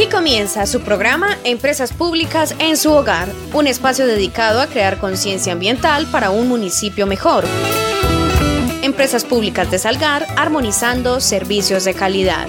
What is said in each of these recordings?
Aquí comienza su programa Empresas Públicas en su hogar, un espacio dedicado a crear conciencia ambiental para un municipio mejor. Empresas Públicas de Salgar, armonizando servicios de calidad.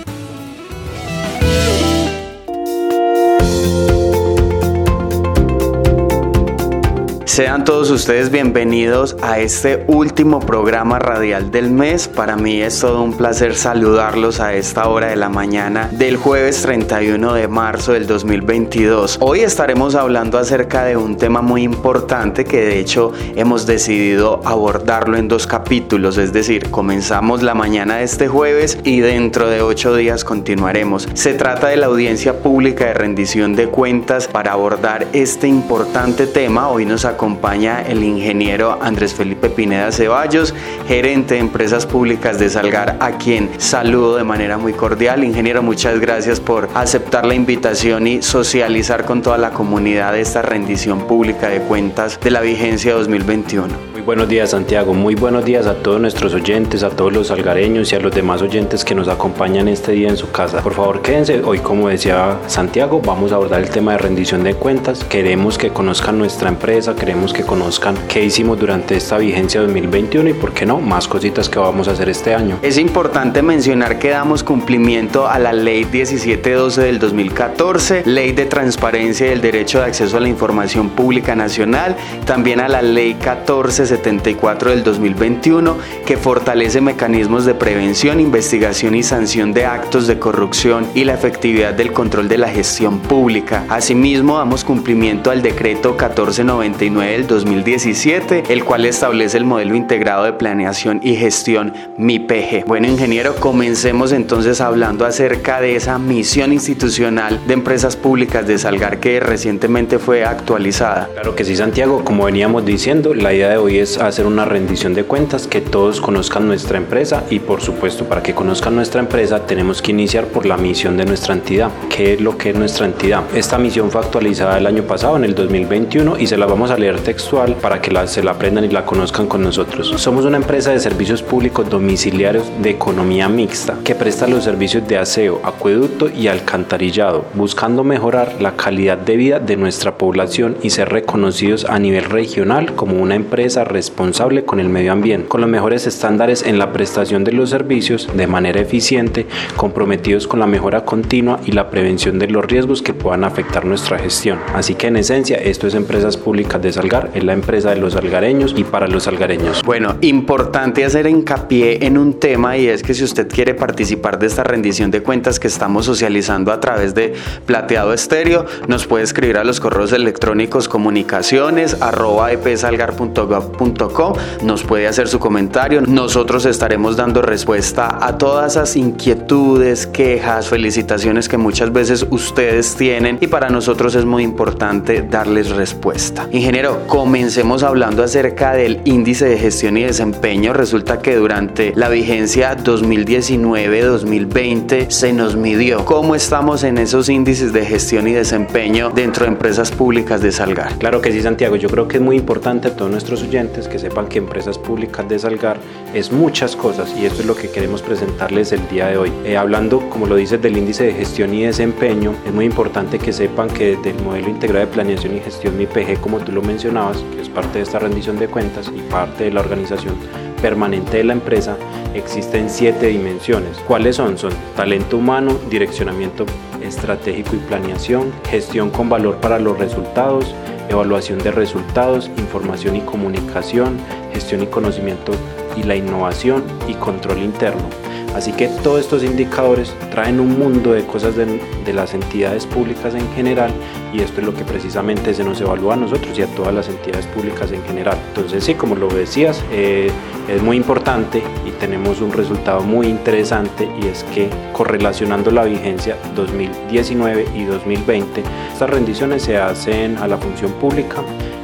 Sean todos ustedes bienvenidos a este último programa radial del mes. Para mí es todo un placer saludarlos a esta hora de la mañana del jueves 31 de marzo del 2022. Hoy estaremos hablando acerca de un tema muy importante que de hecho hemos decidido abordarlo en dos capítulos, es decir, comenzamos la mañana de este jueves y dentro de ocho días continuaremos. Se trata de la audiencia pública de rendición de cuentas para abordar este importante tema. Hoy nos acompaña acompaña el ingeniero Andrés Felipe Pineda Ceballos, gerente de empresas públicas de Salgar, a quien saludo de manera muy cordial. Ingeniero, muchas gracias por aceptar la invitación y socializar con toda la comunidad esta rendición pública de cuentas de la vigencia 2021 buenos días Santiago, muy buenos días a todos nuestros oyentes, a todos los algareños y a los demás oyentes que nos acompañan este día en su casa. Por favor quédense, hoy como decía Santiago vamos a abordar el tema de rendición de cuentas. Queremos que conozcan nuestra empresa, queremos que conozcan qué hicimos durante esta vigencia 2021 y por qué no, más cositas que vamos a hacer este año. Es importante mencionar que damos cumplimiento a la ley 1712 del 2014, ley de transparencia y el derecho de acceso a la información pública nacional, también a la ley 14 74 del 2021 que fortalece mecanismos de prevención, investigación y sanción de actos de corrupción y la efectividad del control de la gestión pública. Asimismo, damos cumplimiento al decreto 1499 del 2017, el cual establece el modelo integrado de planeación y gestión MIPG. Bueno, ingeniero, comencemos entonces hablando acerca de esa misión institucional de empresas públicas de Salgar que recientemente fue actualizada. Claro que sí, Santiago, como veníamos diciendo, la idea de hoy hacer una rendición de cuentas, que todos conozcan nuestra empresa y por supuesto para que conozcan nuestra empresa tenemos que iniciar por la misión de nuestra entidad. ¿Qué es lo que es nuestra entidad? Esta misión fue actualizada el año pasado, en el 2021, y se la vamos a leer textual para que la, se la aprendan y la conozcan con nosotros. Somos una empresa de servicios públicos domiciliarios de economía mixta que presta los servicios de aseo, acueducto y alcantarillado, buscando mejorar la calidad de vida de nuestra población y ser reconocidos a nivel regional como una empresa responsable con el medio ambiente, con los mejores estándares en la prestación de los servicios de manera eficiente, comprometidos con la mejora continua y la prevención de los riesgos que puedan afectar nuestra gestión. Así que en esencia, esto es Empresas Públicas de Salgar, es la empresa de los salgareños y para los salgareños. Bueno, importante hacer hincapié en un tema y es que si usted quiere participar de esta rendición de cuentas que estamos socializando a través de Plateado Estéreo, nos puede escribir a los correos electrónicos comunicaciones arroba nos puede hacer su comentario. Nosotros estaremos dando respuesta a todas esas inquietudes, quejas, felicitaciones que muchas veces ustedes tienen y para nosotros es muy importante darles respuesta. Ingeniero, comencemos hablando acerca del índice de gestión y desempeño. Resulta que durante la vigencia 2019-2020 se nos midió cómo estamos en esos índices de gestión y desempeño dentro de empresas públicas de Salgar. Claro que sí, Santiago. Yo creo que es muy importante a todos nuestros oyentes que sepan que Empresas Públicas de Salgar es muchas cosas y esto es lo que queremos presentarles el día de hoy. Eh, hablando, como lo dices, del índice de gestión y desempeño, es muy importante que sepan que del modelo integrado de planeación y gestión MIPG, como tú lo mencionabas, que es parte de esta rendición de cuentas y parte de la organización permanente de la empresa, existen siete dimensiones. ¿Cuáles son? Son talento humano, direccionamiento estratégico y planeación, gestión con valor para los resultados, evaluación de resultados, información y comunicación, gestión y conocimiento y la innovación y control interno. Así que todos estos indicadores traen un mundo de cosas de, las entidades públicas en general y esto es lo que precisamente se nos evalúa a nosotros y a todas las entidades públicas en general. Entonces sí, como lo decías, eh, es muy importante y tenemos un resultado muy interesante y es que correlacionando la vigencia 2019 y 2020, estas rendiciones se hacen a la función pública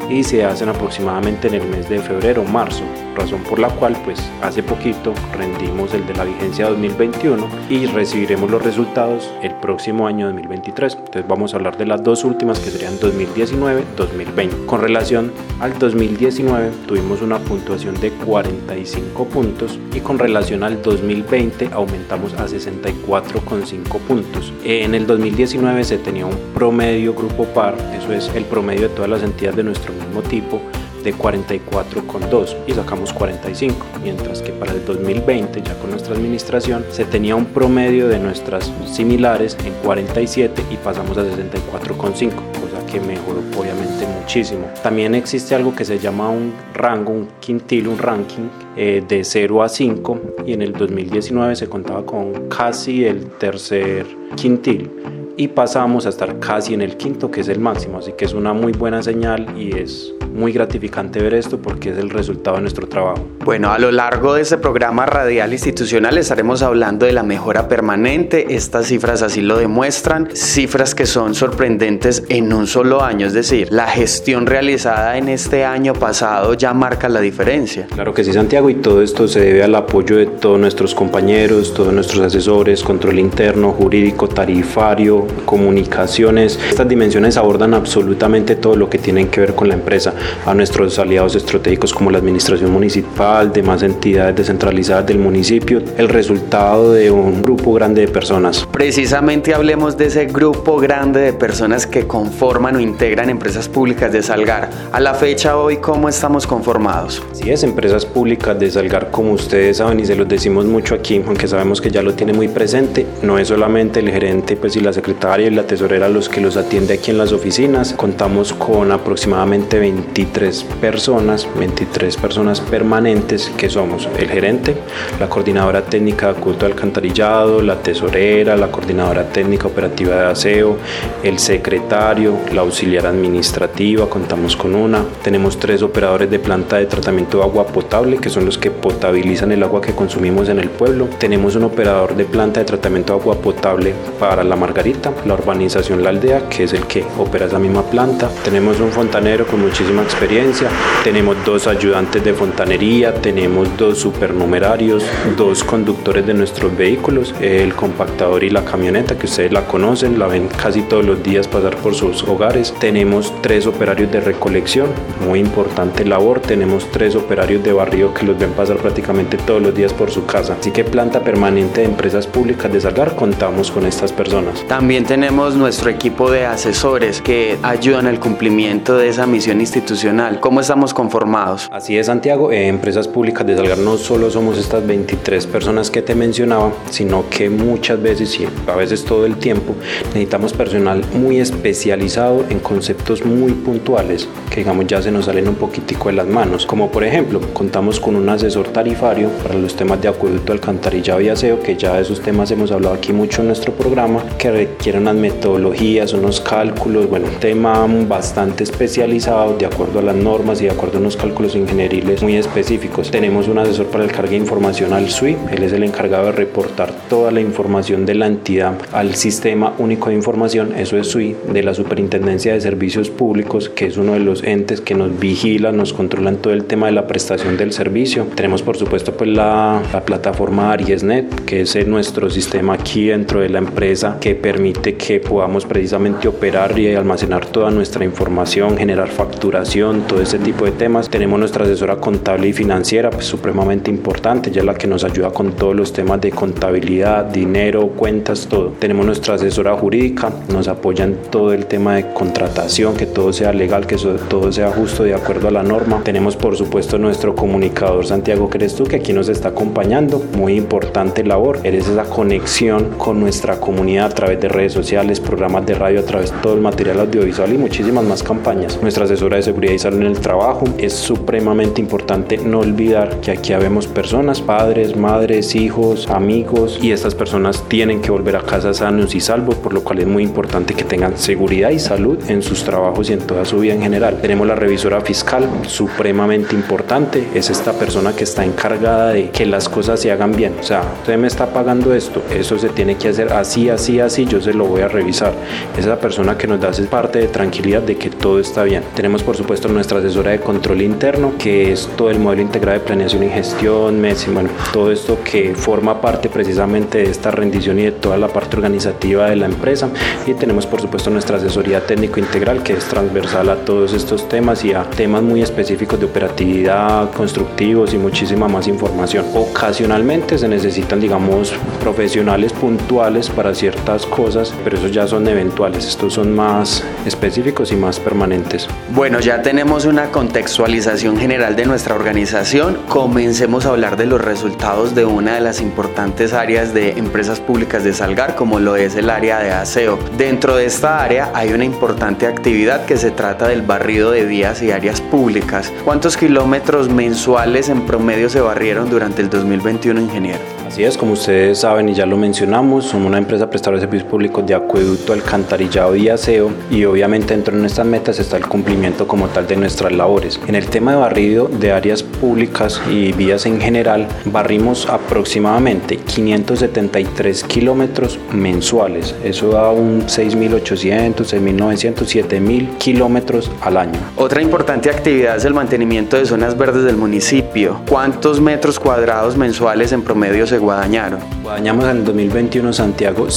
y se hacen aproximadamente en el mes de febrero o marzo razón por la cual pues hace poquito rendimos el de la vigencia 2021 y recibiremos los resultados el próximo año 2023. Entonces vamos a hablar de las dos últimas que serían 2019-2020. Con relación al 2019 tuvimos una puntuación de 45 puntos y con relación al 2020 aumentamos a 64,5 puntos. En el 2019 se tenía un promedio grupo par, eso es el promedio de todas las entidades de nuestro mismo tipo de 44,2 y sacamos 45, mientras que para el 2020 ya con nuestra administración se tenía un promedio de nuestras similares en 47 y pasamos a 64,5, cosa que mejoró obviamente muchísimo. También existe algo que se llama un rango, un quintil, un ranking eh, de 0 a 5 y en el 2019 se contaba con casi el tercer quintil y pasamos a estar casi en el quinto, que es el máximo. Así que es una muy buena señal y es muy gratificante ver esto porque es el resultado de nuestro trabajo. Bueno, a lo largo de este programa radial institucional estaremos hablando de la mejora permanente. Estas cifras así lo demuestran, cifras que son sorprendentes en un solo año, es decir, la gestión realizada en este año pasado ya marca la diferencia. Claro que sí, Santiago, y todo esto se debe al apoyo de todos nuestros compañeros, todos nuestros asesores, control interno, jurídico, tarifario, comunicaciones. Estas dimensiones abordan absolutamente todo lo que tiene que ver con la empresa, a nuestros aliados estratégicos como la administración municipal, demás entidades descentralizadas del municipio, el resultado de un grupo grande de personas. Precisamente hablemos de ese grupo grande de personas que conforman o integran empresas públicas de Salgar. A la fecha hoy, ¿cómo estamos conformados? Sí, es empresas públicas de Salgar, como ustedes saben y se los decimos mucho aquí, aunque sabemos que ya lo tiene muy presente, no es solamente el gerente pues, y la secretaria y la tesorera los que los atiende aquí en las oficinas. Contamos con aproximadamente 23 personas, 23 personas permanentes que somos el gerente, la coordinadora técnica de culto de alcantarillado, la tesorera, la coordinadora técnica operativa de aseo, el secretario, la auxiliar administrativa, contamos con una. Tenemos tres operadores de planta de tratamiento de agua potable que son los que potabilizan el agua que consumimos en el pueblo. Tenemos un operador de planta de tratamiento de agua potable para la Margarita la urbanización La Aldea, que es el que opera esa misma planta. Tenemos un fontanero con muchísima experiencia, tenemos dos ayudantes de fontanería, tenemos dos supernumerarios, dos conductores de nuestros vehículos, el compactador y la camioneta, que ustedes la conocen, la ven casi todos los días pasar por sus hogares. Tenemos tres operarios de recolección, muy importante labor. Tenemos tres operarios de barrio que los ven pasar prácticamente todos los días por su casa. Así que planta permanente de empresas públicas de Salgar contamos con estas personas. También tenemos nuestro equipo de asesores que ayudan al cumplimiento de esa misión institucional. ¿Cómo estamos conformados? Así es, Santiago. En Empresas Públicas de Salgar no solo somos estas 23 personas que te mencionaba, sino que muchas veces y a veces todo el tiempo necesitamos personal muy especializado en conceptos muy puntuales que digamos ya se nos salen un poquitico de las manos. Como por ejemplo, contamos con un asesor tarifario para los temas de acueducto, alcantarillado y aseo, que ya de esos temas hemos hablado aquí mucho en nuestro programa, que requiere requiere unas metodologías, unos cálculos, bueno, un tema bastante especializado de acuerdo a las normas y de acuerdo a unos cálculos ingenieriles muy específicos. Tenemos un asesor para el carga de información al SUI, él es el encargado de reportar toda la información de la entidad al Sistema Único de Información, eso es SUI, de la Superintendencia de Servicios Públicos, que es uno de los entes que nos vigila, nos controlan todo el tema de la prestación del servicio. Tenemos por supuesto pues la, la plataforma Ariesnet, que es nuestro sistema aquí dentro de la empresa que permite que podamos precisamente operar y almacenar toda nuestra información, generar facturación, todo ese tipo de temas. Tenemos nuestra asesora contable y financiera, pues supremamente importante, ya la que nos ayuda con todos los temas de contabilidad, dinero, cuentas, todo. Tenemos nuestra asesora jurídica, nos apoya en todo el tema de contratación, que todo sea legal, que todo sea justo de acuerdo a la norma. Tenemos por supuesto nuestro comunicador Santiago, tú, que aquí nos está acompañando, muy importante labor, eres esa conexión con nuestra comunidad a través de redes sociales, programas de radio a través de todo el material audiovisual y muchísimas más campañas. Nuestra asesora de seguridad y salud en el trabajo es supremamente importante no olvidar que aquí habemos personas, padres, madres, hijos, amigos y estas personas tienen que volver a casa sanos y salvos, por lo cual es muy importante que tengan seguridad y salud en sus trabajos y en toda su vida en general. Tenemos la revisora fiscal, supremamente importante, es esta persona que está encargada de que las cosas se hagan bien. O sea, usted me está pagando esto, eso se tiene que hacer así, así, así, yo entonces lo voy a revisar. Esa persona que nos da parte de tranquilidad de que todo está bien. Tenemos por supuesto nuestra asesora de control interno, que es todo el modelo integrado de planeación y gestión, MES, bueno, todo esto que forma parte precisamente de esta rendición y de toda la parte organizativa de la empresa. Y tenemos por supuesto nuestra asesoría técnico integral, que es transversal a todos estos temas y a temas muy específicos de operatividad, constructivos y muchísima más información. Ocasionalmente se necesitan, digamos, profesionales puntuales para ciertas cosas, pero esos ya son eventuales, estos son más específicos y más permanentes. Bueno, ya tenemos una contextualización general de nuestra organización. Comencemos a hablar de los resultados de una de las importantes áreas de empresas públicas de Salgar, como lo es el área de aseo. Dentro de esta área hay una importante actividad que se trata del barrido de vías y áreas públicas. ¿Cuántos kilómetros mensuales en promedio se barrieron durante el 2021, ingeniero? Así es, como ustedes saben y ya lo mencionamos, somos una empresa prestadora de servicios públicos de acueducto, alcantarillado y aseo y obviamente dentro de nuestras metas está el cumplimiento como tal de nuestras labores. En el tema de barrido de áreas públicas y vías en general, barrimos aproximadamente 573 kilómetros mensuales. Eso da un 6.800, 6.900, 7.000 kilómetros al año. Otra importante actividad es el mantenimiento de zonas verdes del municipio. ¿Cuántos metros cuadrados mensuales en promedio se guadañaron. Guadañamos en el 2021 Santiago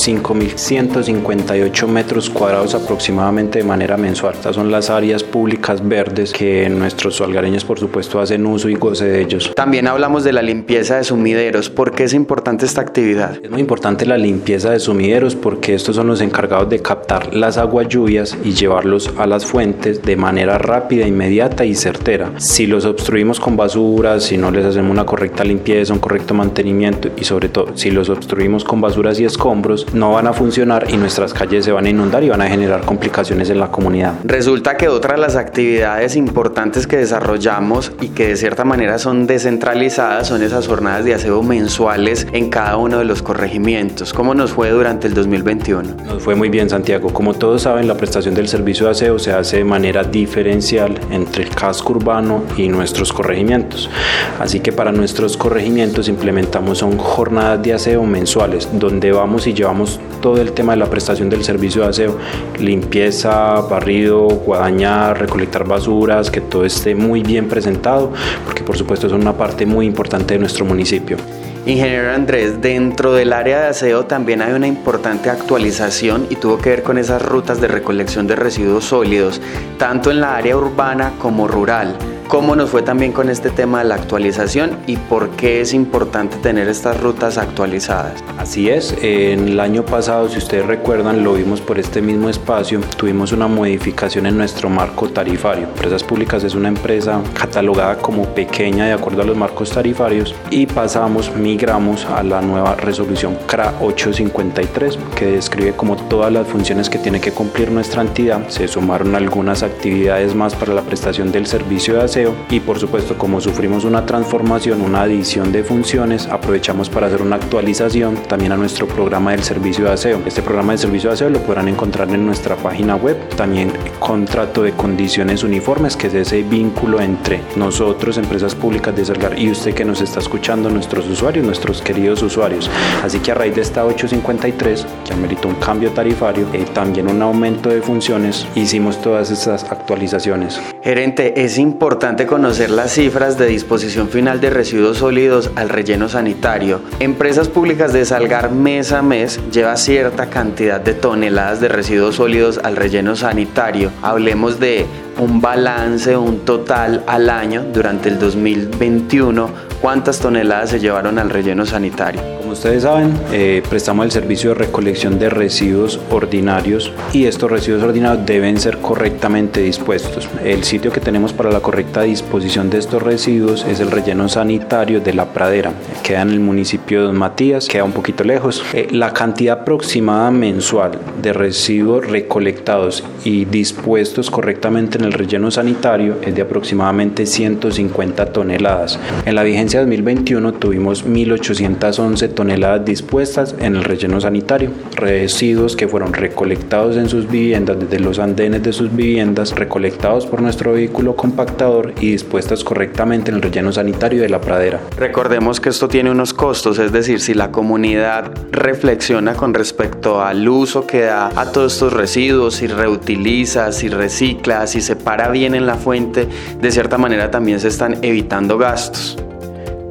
5.158 metros cuadrados aproximadamente de manera mensual. Estas son las áreas públicas verdes que nuestros salgareños por supuesto hacen uso y goce de ellos. También hablamos de la limpieza de sumideros. ¿Por qué es importante esta actividad? Es muy importante la limpieza de sumideros porque estos son los encargados de captar las aguas lluvias y llevarlos a las fuentes de manera rápida, inmediata y certera. Si los obstruimos con basuras, si no les hacemos una correcta limpieza, un correcto mantenimiento y sobre todo si los obstruimos con basuras y escombros no van a funcionar y nuestras calles se van a inundar y van a generar complicaciones en la comunidad. Resulta que otra de las actividades importantes que desarrollamos y que de cierta manera son descentralizadas son esas jornadas de aseo mensuales en cada uno de los corregimientos. ¿Cómo nos fue durante el 2021? Nos fue muy bien Santiago. Como todos saben, la prestación del servicio de aseo se hace de manera diferencial entre el casco urbano y nuestros corregimientos. Así que para nuestros corregimientos implementamos un jornadas de aseo mensuales, donde vamos y llevamos todo el tema de la prestación del servicio de aseo, limpieza, barrido, guadañar, recolectar basuras, que todo esté muy bien presentado, porque por supuesto es una parte muy importante de nuestro municipio. Ingeniero Andrés, dentro del área de aseo también hay una importante actualización y tuvo que ver con esas rutas de recolección de residuos sólidos, tanto en la área urbana como rural. ¿Cómo nos fue también con este tema de la actualización y por qué es importante tener estas rutas actualizadas? Así es, en el año pasado, si ustedes recuerdan, lo vimos por este mismo espacio, tuvimos una modificación en nuestro marco tarifario. Empresas Públicas es una empresa catalogada como pequeña de acuerdo a los marcos tarifarios y pasamos, migramos a la nueva resolución CRA 853 que describe como todas las funciones que tiene que cumplir nuestra entidad. Se sumaron algunas actividades más para la prestación del servicio de aseo y por supuesto como sufrimos una transformación, una adición de funciones, aprovechamos para hacer una actualización también a nuestro programa del servicio de aseo. Este programa de servicio de aseo lo podrán encontrar en nuestra página web, también contrato de condiciones uniformes, que es ese vínculo entre nosotros, empresas públicas de Salgar, y usted que nos está escuchando, nuestros usuarios, nuestros queridos usuarios. Así que a raíz de esta 853, que ameritó un cambio tarifario, eh, también un aumento de funciones, hicimos todas estas actualizaciones. Gerente, es importante conocer las cifras de disposición final de residuos sólidos al relleno sanitario. Empresas públicas de Salgar mes a mes lleva cierta cantidad de toneladas de residuos sólidos al relleno sanitario. Hablemos de un balance, un total al año durante el 2021 ¿Cuántas toneladas se llevaron al relleno sanitario? Como ustedes saben, eh, prestamos el servicio de recolección de residuos ordinarios y estos residuos ordinarios deben ser correctamente dispuestos. El sitio que tenemos para la correcta disposición de estos residuos es el relleno sanitario de La Pradera. Queda en el municipio de Don Matías, queda un poquito lejos. Eh, la cantidad aproximada mensual de residuos recolectados y dispuestos correctamente en el relleno sanitario es de aproximadamente 150 toneladas. En la vigencia 2021 tuvimos 1.811 toneladas dispuestas en el relleno sanitario, residuos que fueron recolectados en sus viviendas, desde los andenes de sus viviendas, recolectados por nuestro vehículo compactador y dispuestas correctamente en el relleno sanitario de la pradera. Recordemos que esto tiene unos costos, es decir, si la comunidad reflexiona con respecto al uso que da a todos estos residuos, si reutiliza, si recicla, si separa bien en la fuente, de cierta manera también se están evitando gastos.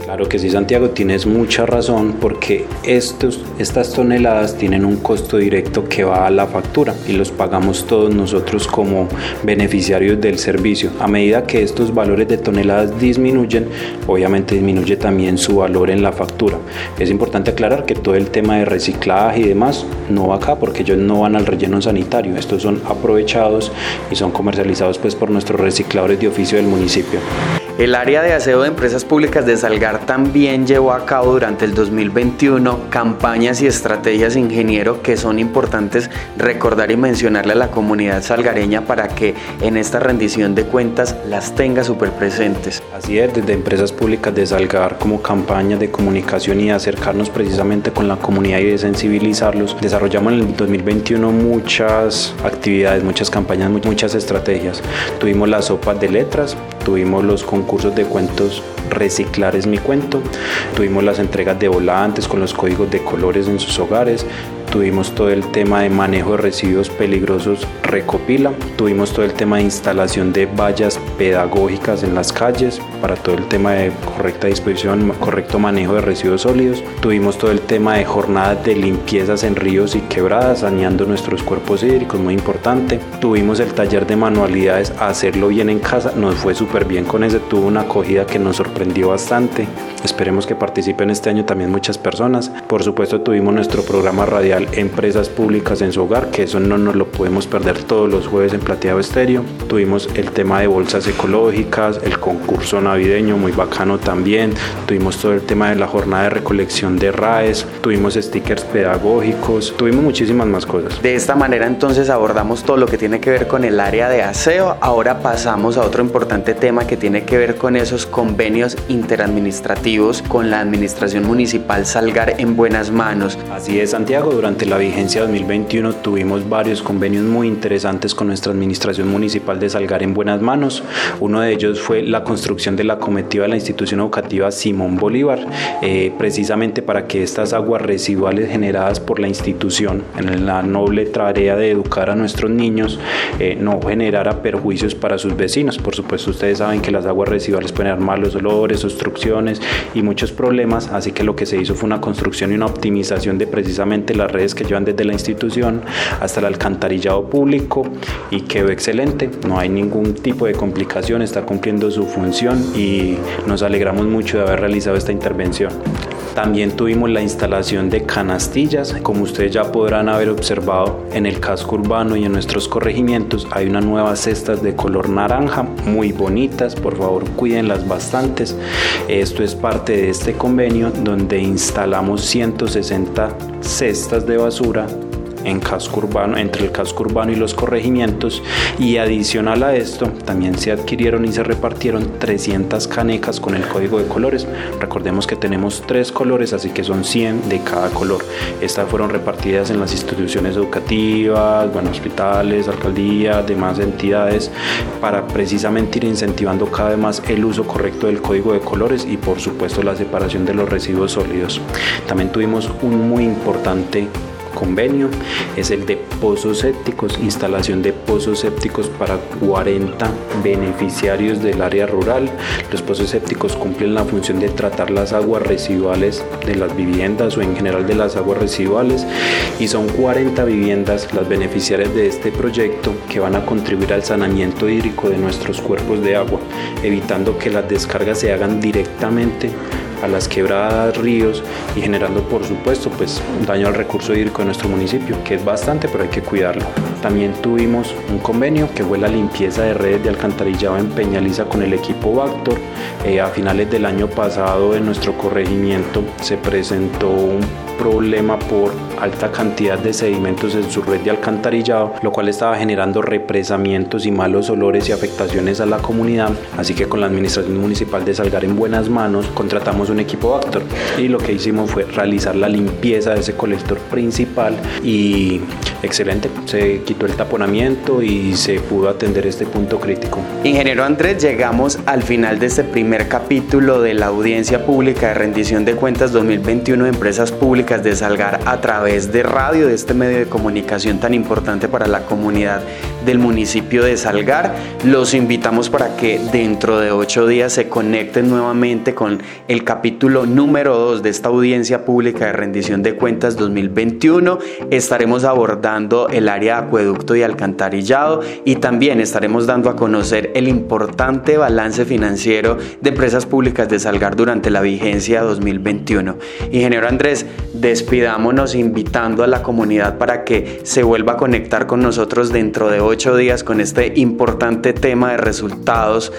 Claro que sí, Santiago, tienes mucha razón porque estos, estas toneladas tienen un costo directo que va a la factura y los pagamos todos nosotros como beneficiarios del servicio. A medida que estos valores de toneladas disminuyen, obviamente disminuye también su valor en la factura. Es importante aclarar que todo el tema de reciclaje y demás no va acá porque ellos no van al relleno sanitario. Estos son aprovechados y son comercializados pues por nuestros recicladores de oficio del municipio. El área de aseo de empresas públicas de Salgar también llevó a cabo durante el 2021 campañas y estrategias ingeniero que son importantes recordar y mencionarle a la comunidad salgareña para que en esta rendición de cuentas las tenga súper presentes. Así es, desde empresas públicas de Salgar como campaña de comunicación y acercarnos precisamente con la comunidad y de sensibilizarlos, desarrollamos en el 2021 muchas actividades, muchas campañas, muchas estrategias. Tuvimos las sopas de letras, tuvimos los concursos de cuentos Reciclar es mi cuento, tuvimos las entregas de volantes con los códigos de colores en sus hogares, tuvimos todo el tema de manejo de residuos peligrosos recopila, tuvimos todo el tema de instalación de vallas pedagógicas en las calles para todo el tema de correcta disposición, correcto manejo de residuos sólidos, tuvimos todo el tema de jornadas de limpiezas en ríos y quebradas, saneando nuestros cuerpos hídricos, muy importante, tuvimos el taller de manualidades, hacerlo bien en casa, nos fue súper bien con ese, tuvo una acogida que nos sorprendió bastante, esperemos que participen este año también muchas personas, por supuesto tuvimos nuestro programa radial Empresas Públicas en su hogar, que eso no nos lo podemos perder todos los jueves en Plateado Estéreo. Tuvimos el tema de bolsas ecológicas, el concurso navideño muy bacano también. Tuvimos todo el tema de la jornada de recolección de RAES, tuvimos stickers pedagógicos, tuvimos muchísimas más cosas. De esta manera entonces abordamos todo lo que tiene que ver con el área de aseo. Ahora pasamos a otro importante tema que tiene que ver con esos convenios interadministrativos con la administración municipal Salgar en buenas manos. Así es, Santiago, durante durante la vigencia 2021 tuvimos varios convenios muy interesantes con nuestra administración municipal de Salgar en buenas manos. Uno de ellos fue la construcción de la comitiva de la institución educativa Simón Bolívar, eh, precisamente para que estas aguas residuales generadas por la institución en la noble tarea de educar a nuestros niños eh, no generara perjuicios para sus vecinos. Por supuesto, ustedes saben que las aguas residuales pueden dar malos olores, obstrucciones y muchos problemas, así que lo que se hizo fue una construcción y una optimización de precisamente las que llevan desde la institución hasta el alcantarillado público y quedó excelente, no hay ningún tipo de complicación, está cumpliendo su función y nos alegramos mucho de haber realizado esta intervención. También tuvimos la instalación de canastillas, como ustedes ya podrán haber observado en el casco urbano y en nuestros corregimientos hay unas nuevas cestas de color naranja, muy bonitas, por favor cuídenlas bastantes. Esto es parte de este convenio donde instalamos 160 cestas de basura en casco urbano, entre el casco urbano y los corregimientos y adicional a esto también se adquirieron y se repartieron 300 canecas con el código de colores. Recordemos que tenemos tres colores, así que son 100 de cada color. Estas fueron repartidas en las instituciones educativas, bueno, hospitales, alcaldías, demás entidades para precisamente ir incentivando cada vez más el uso correcto del código de colores y por supuesto la separación de los residuos sólidos. También tuvimos un muy importante convenio es el de pozos sépticos, instalación de pozos sépticos para 40 beneficiarios del área rural. Los pozos sépticos cumplen la función de tratar las aguas residuales de las viviendas o en general de las aguas residuales y son 40 viviendas las beneficiarias de este proyecto que van a contribuir al saneamiento hídrico de nuestros cuerpos de agua, evitando que las descargas se hagan directamente a las quebradas, ríos y generando por supuesto pues daño al recurso hídrico de nuestro municipio, que es bastante pero hay que cuidarlo. También tuvimos un convenio que fue la limpieza de redes de alcantarillado en Peñaliza con el equipo Bactor. Eh, a finales del año pasado en nuestro corregimiento se presentó un problema por alta cantidad de sedimentos en su red de alcantarillado, lo cual estaba generando represamientos y malos olores y afectaciones a la comunidad. Así que con la administración municipal de Salgar en buenas manos, contratamos un equipo Actor y lo que hicimos fue realizar la limpieza de ese colector principal y excelente, se quitó el taponamiento y se pudo atender este punto crítico. Ingeniero Andrés, llegamos al final de este primer capítulo de la audiencia pública de rendición de cuentas 2021 de empresas públicas de Salgar a través de radio, de este medio de comunicación tan importante para la comunidad del municipio de Salgar. Los invitamos para que dentro de ocho días se conecten nuevamente con el capítulo número 2 de esta audiencia pública de rendición de cuentas 2021. Estaremos abordando el área de acueducto y alcantarillado y también estaremos dando a conocer el importante balance financiero de empresas públicas de Salgar durante la vigencia 2021. Ingeniero Andrés, despidámonos invitando a la comunidad para que se vuelva a conectar con nosotros dentro de ocho días con este importante tema de resultados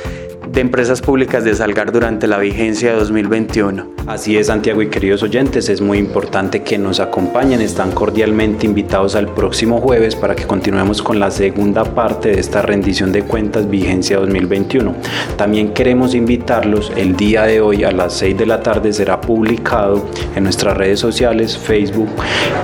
de empresas públicas de Salgar durante la vigencia de 2021. Así es, Santiago y queridos oyentes, es muy importante que nos acompañen. Están cordialmente invitados al próximo jueves para que continuemos con la segunda parte de esta rendición de cuentas vigencia 2021. También queremos invitarlos el día de hoy a las 6 de la tarde será publicado en nuestras redes sociales, Facebook,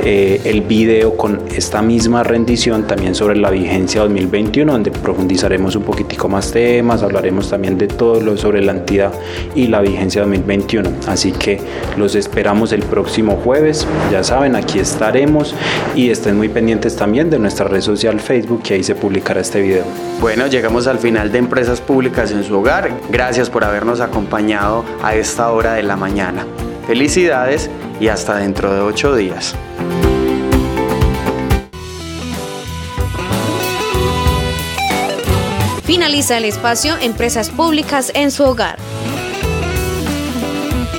eh, el video con esta misma rendición también sobre la vigencia 2021, donde profundizaremos un poquitico más temas, hablaremos también de todo lo sobre la entidad y la vigencia 2021. Así que los esperamos el próximo jueves. Ya saben, aquí estaremos y estén muy pendientes también de nuestra red social Facebook que ahí se publicará este video. Bueno, llegamos al final de Empresas Públicas en su hogar. Gracias por habernos acompañado a esta hora de la mañana. Felicidades y hasta dentro de ocho días. Finaliza el espacio Empresas Públicas en su hogar.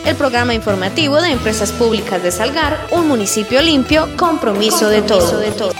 El programa informativo de Empresas Públicas de Salgar, un municipio limpio, compromiso, de todo. De todo.